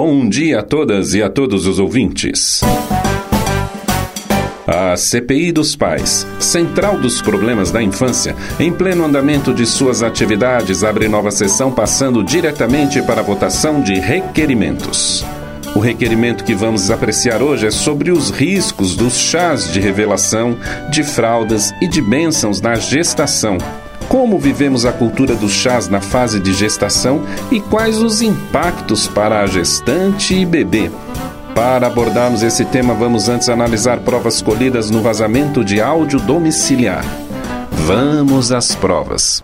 Bom dia a todas e a todos os ouvintes. A CPI dos Pais, central dos problemas da infância, em pleno andamento de suas atividades, abre nova sessão passando diretamente para a votação de requerimentos. O requerimento que vamos apreciar hoje é sobre os riscos dos chás de revelação, de fraldas e de bênçãos na gestação. Como vivemos a cultura dos chás na fase de gestação e quais os impactos para a gestante e bebê. Para abordarmos esse tema, vamos antes analisar provas colhidas no vazamento de áudio domiciliar. Vamos às provas.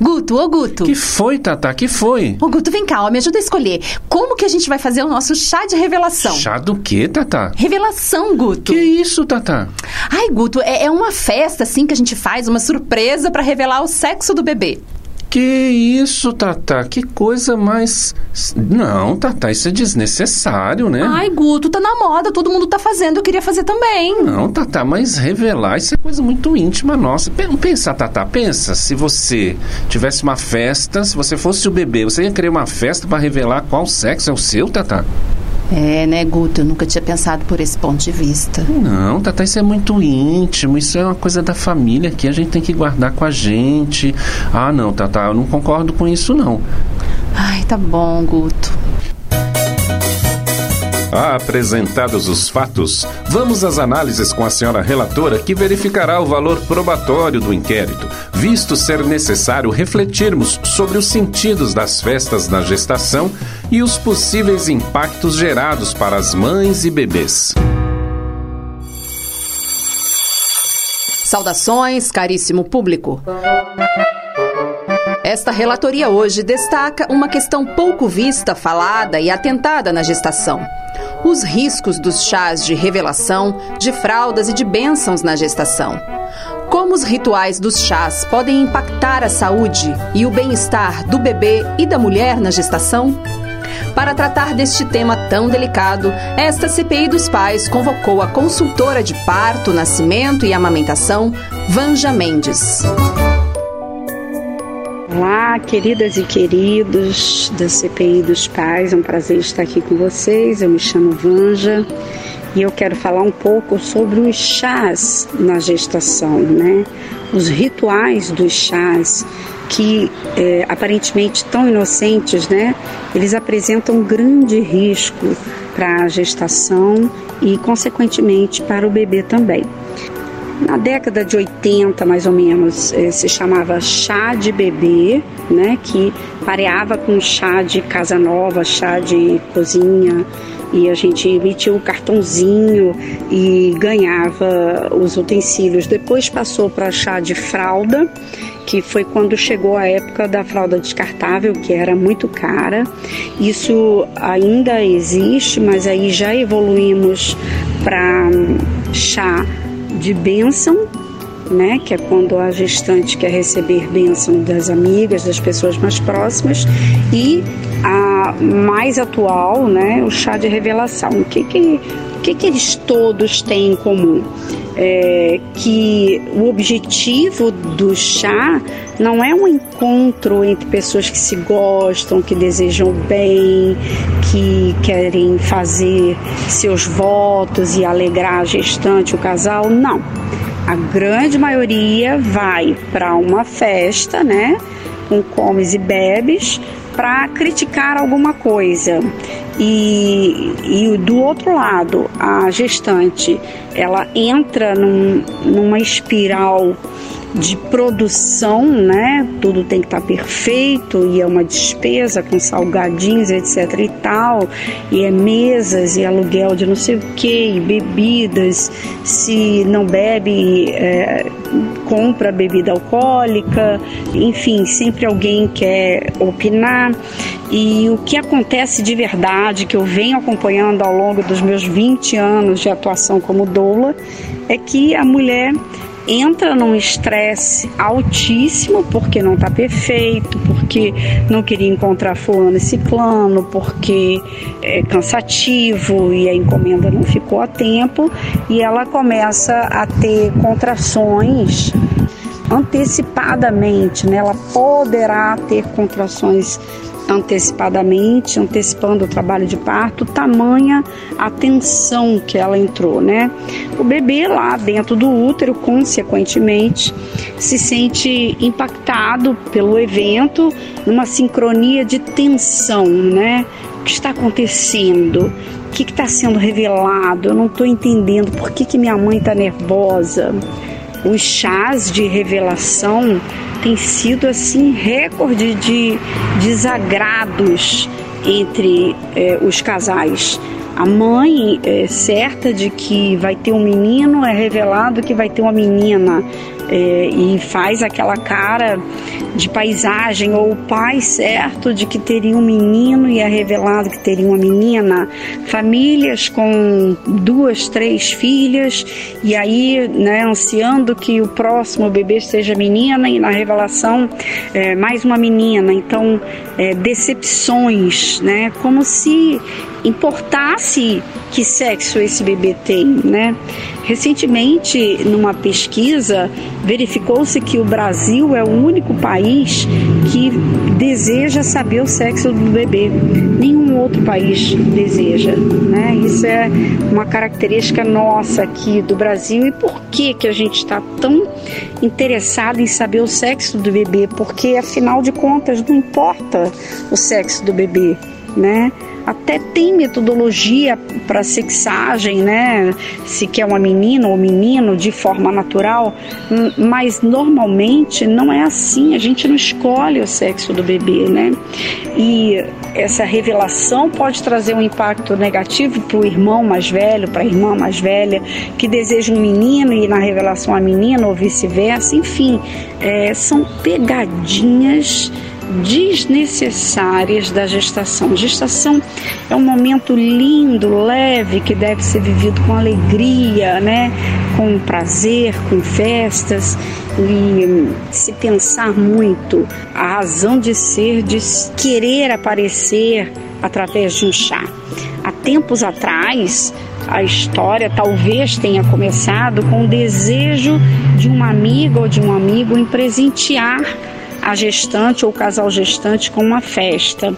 Guto, ô Guto. Que foi, Tata? Que foi? Ô Guto, vem cá, ó, me ajuda a escolher. Como que a gente vai fazer o nosso chá de revelação? Chá do quê, Tata? Revelação, Guto. Que isso, Tata? Ai, Guto, é, é uma festa, assim, que a gente faz, uma surpresa para revelar o sexo do bebê. Que isso, Tata? Que coisa mais. Não, Tata, isso é desnecessário, né? Ai, Guto, tá na moda, todo mundo tá fazendo, eu queria fazer também. Não, Tata, mas revelar isso é coisa muito íntima nossa. Pensa, Tata, pensa, se você tivesse uma festa, se você fosse o bebê, você ia querer uma festa para revelar qual sexo é o seu, Tata? É, né, Guto? Eu nunca tinha pensado por esse ponto de vista. Não, Tata, isso é muito íntimo, isso é uma coisa da família que a gente tem que guardar com a gente. Ah, não, Tata, eu não concordo com isso, não. Ai, tá bom, Guto. Apresentados os fatos, vamos às análises com a senhora relatora que verificará o valor probatório do inquérito, visto ser necessário refletirmos sobre os sentidos das festas na gestação e os possíveis impactos gerados para as mães e bebês. Saudações, caríssimo público. Esta relatoria hoje destaca uma questão pouco vista, falada e atentada na gestação os riscos dos chás de revelação, de fraldas e de bênçãos na gestação. Como os rituais dos chás podem impactar a saúde e o bem-estar do bebê e da mulher na gestação? Para tratar deste tema tão delicado, esta CPI dos Pais convocou a consultora de parto, nascimento e amamentação, Vanja Mendes. Olá, queridas e queridos da CPI dos Pais, é um prazer estar aqui com vocês. Eu me chamo Vanja e eu quero falar um pouco sobre os chás na gestação, né? Os rituais dos chás que é, aparentemente tão inocentes, né? Eles apresentam um grande risco para a gestação e, consequentemente, para o bebê também. Na década de 80, mais ou menos, eh, se chamava chá de bebê, né, que pareava com chá de casa nova, chá de cozinha, e a gente emitia um cartãozinho e ganhava os utensílios. Depois passou para chá de fralda, que foi quando chegou a época da fralda descartável, que era muito cara. Isso ainda existe, mas aí já evoluímos para chá de bênção, né, que é quando a gestante quer receber bênção das amigas, das pessoas mais próximas, e a mais atual, né, o chá de revelação. O que que, que, que eles todos têm em comum? É, que o objetivo do chá não é um encontro entre pessoas que se gostam, que desejam bem, que querem fazer seus votos e alegrar a gestante, o casal, não. A grande maioria vai para uma festa, né, com comes e bebes, para criticar alguma coisa. E, e do outro lado, a gestante, ela entra num, numa espiral de produção, né? Tudo tem que estar tá perfeito e é uma despesa com salgadinhos, etc e tal, e é mesas e aluguel de não sei o que, bebidas, se não bebe, é, compra bebida alcoólica, enfim, sempre alguém quer opinar. E o que acontece de verdade, que eu venho acompanhando ao longo dos meus 20 anos de atuação como doula, é que a mulher entra num estresse altíssimo porque não está perfeito, porque não queria encontrar fulano e ciclano, porque é cansativo e a encomenda não ficou a tempo e ela começa a ter contrações antecipadamente, né? Ela poderá ter contrações antecipadamente, antecipando o trabalho de parto, tamanha a tensão que ela entrou, né? O bebê lá dentro do útero, consequentemente, se sente impactado pelo evento, numa sincronia de tensão, né? O que está acontecendo? O que está sendo revelado? Eu não estou entendendo por que, que minha mãe está nervosa. Os chás de revelação tem sido assim recorde de desagrados entre eh, os casais. A mãe é certa de que vai ter um menino, é revelado que vai ter uma menina é, e faz aquela cara de paisagem, ou o pai certo de que teria um menino e é revelado que teria uma menina, famílias com duas, três filhas, e aí, né, ansiando que o próximo bebê seja menina, e na revelação é, mais uma menina. Então, é, decepções, né, como se importasse que sexo esse bebê tem, né? Recentemente, numa pesquisa, verificou-se que o Brasil é o único país que deseja saber o sexo do bebê. Nenhum outro país deseja, né? Isso é uma característica nossa aqui do Brasil. E por que que a gente está tão interessado em saber o sexo do bebê? Porque afinal de contas não importa o sexo do bebê, né? até tem metodologia para sexagem, né? Se quer uma menina ou menino de forma natural, mas normalmente não é assim. A gente não escolhe o sexo do bebê, né? E essa revelação pode trazer um impacto negativo para o irmão mais velho, para a irmã mais velha, que deseja um menino e na revelação a menina ou vice-versa. Enfim, é, são pegadinhas desnecessárias da gestação. Gestação é um momento lindo, leve, que deve ser vivido com alegria, né? com prazer, com festas. E se pensar muito a razão de ser, de querer aparecer através de um chá. Há tempos atrás, a história talvez tenha começado com o desejo de uma amiga ou de um amigo em presentear a gestante ou o casal gestante com uma festa.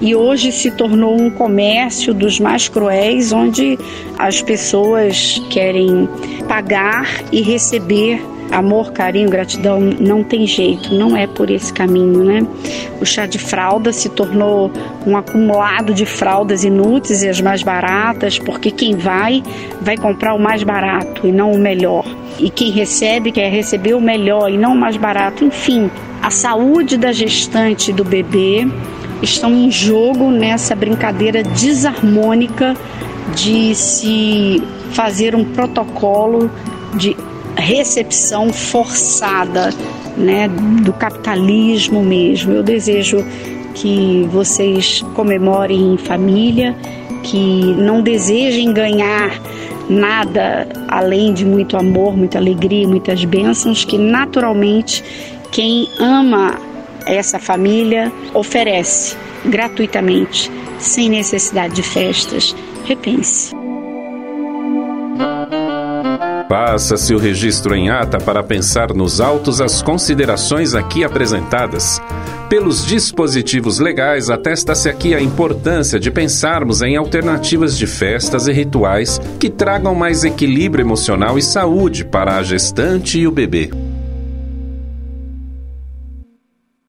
E hoje se tornou um comércio dos mais cruéis, onde as pessoas querem pagar e receber amor, carinho, gratidão, não tem jeito, não é por esse caminho, né? O chá de fralda se tornou um acumulado de fraldas inúteis e as mais baratas, porque quem vai, vai comprar o mais barato e não o melhor. E quem recebe, quer receber o melhor e não o mais barato. Enfim, a saúde da gestante e do bebê estão em jogo nessa brincadeira desarmônica de se fazer um protocolo de recepção forçada, né, do capitalismo mesmo. Eu desejo que vocês comemorem em família, que não desejem ganhar nada além de muito amor, muita alegria, muitas bênçãos, que naturalmente quem ama essa família oferece gratuitamente, sem necessidade de festas. Repense. Passa-se o registro em ata para pensar nos autos as considerações aqui apresentadas. Pelos dispositivos legais, atesta-se aqui a importância de pensarmos em alternativas de festas e rituais que tragam mais equilíbrio emocional e saúde para a gestante e o bebê.